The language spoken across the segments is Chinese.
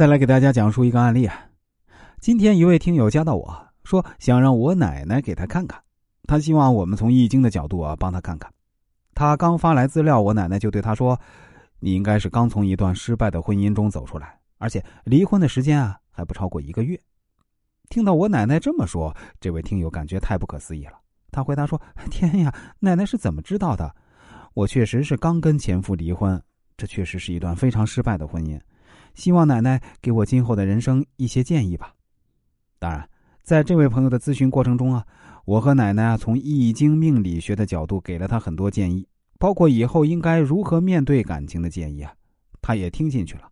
再来给大家讲述一个案例啊。今天一位听友加到我说，想让我奶奶给他看看，他希望我们从易经的角度啊帮他看看。他刚发来资料，我奶奶就对他说：“你应该是刚从一段失败的婚姻中走出来，而且离婚的时间啊还不超过一个月。”听到我奶奶这么说，这位听友感觉太不可思议了。他回答说：“天呀，奶奶是怎么知道的？我确实是刚跟前夫离婚，这确实是一段非常失败的婚姻。希望奶奶给我今后的人生一些建议吧。”当然，在这位朋友的咨询过程中啊，我和奶奶啊从易经命理学的角度给了他很多建议，包括以后应该如何面对感情的建议啊，他也听进去了。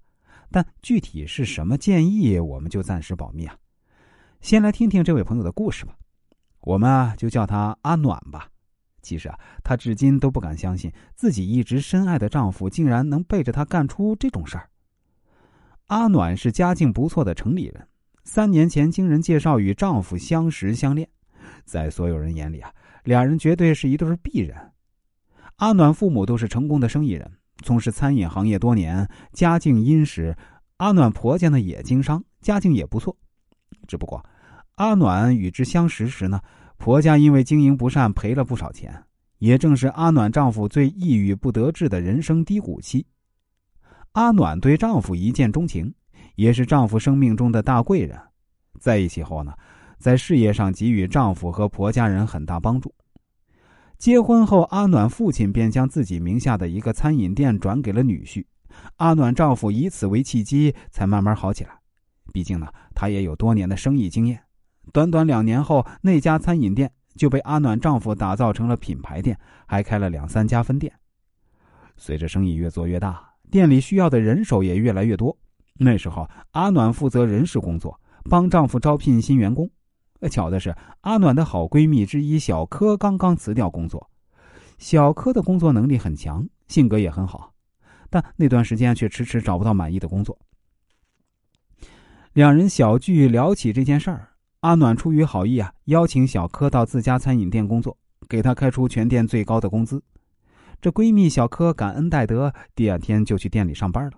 但具体是什么建议，我们就暂时保密啊。先来听听这位朋友的故事吧，我们啊就叫他阿暖吧。其实啊，她至今都不敢相信自己一直深爱的丈夫竟然能背着她干出这种事儿。阿暖是家境不错的城里人。三年前，经人介绍与丈夫相识相恋，在所有人眼里啊，俩人绝对是一对璧人。阿暖父母都是成功的生意人，从事餐饮行业多年，家境殷实。阿暖婆家呢也经商，家境也不错。只不过，阿暖与之相识时呢，婆家因为经营不善赔了不少钱，也正是阿暖丈夫最抑郁不得志的人生低谷期。阿暖对丈夫一见钟情。也是丈夫生命中的大贵人，在一起后呢，在事业上给予丈夫和婆家人很大帮助。结婚后，阿暖父亲便将自己名下的一个餐饮店转给了女婿，阿暖丈夫以此为契机，才慢慢好起来。毕竟呢，他也有多年的生意经验。短短两年后，那家餐饮店就被阿暖丈夫打造成了品牌店，还开了两三家分店。随着生意越做越大，店里需要的人手也越来越多。那时候，阿暖负责人事工作，帮丈夫招聘新员工。巧的是，阿暖的好闺蜜之一小柯刚刚辞掉工作。小柯的工作能力很强，性格也很好，但那段时间却迟迟找不到满意的工作。两人小聚聊起这件事儿，阿暖出于好意啊，邀请小柯到自家餐饮店工作，给他开出全店最高的工资。这闺蜜小柯感恩戴德，第二天就去店里上班了。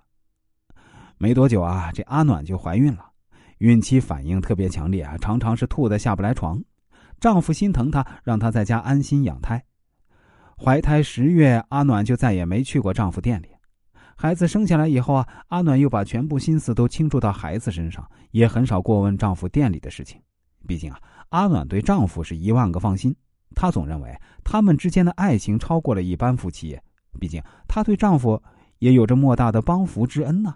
没多久啊，这阿暖就怀孕了，孕期反应特别强烈啊，常常是吐的下不来床。丈夫心疼她，让她在家安心养胎。怀胎十月，阿暖就再也没去过丈夫店里。孩子生下来以后啊，阿暖又把全部心思都倾注到孩子身上，也很少过问丈夫店里的事情。毕竟啊，阿暖对丈夫是一万个放心，她总认为他们之间的爱情超过了一般夫妻。毕竟她对丈夫也有着莫大的帮扶之恩呢。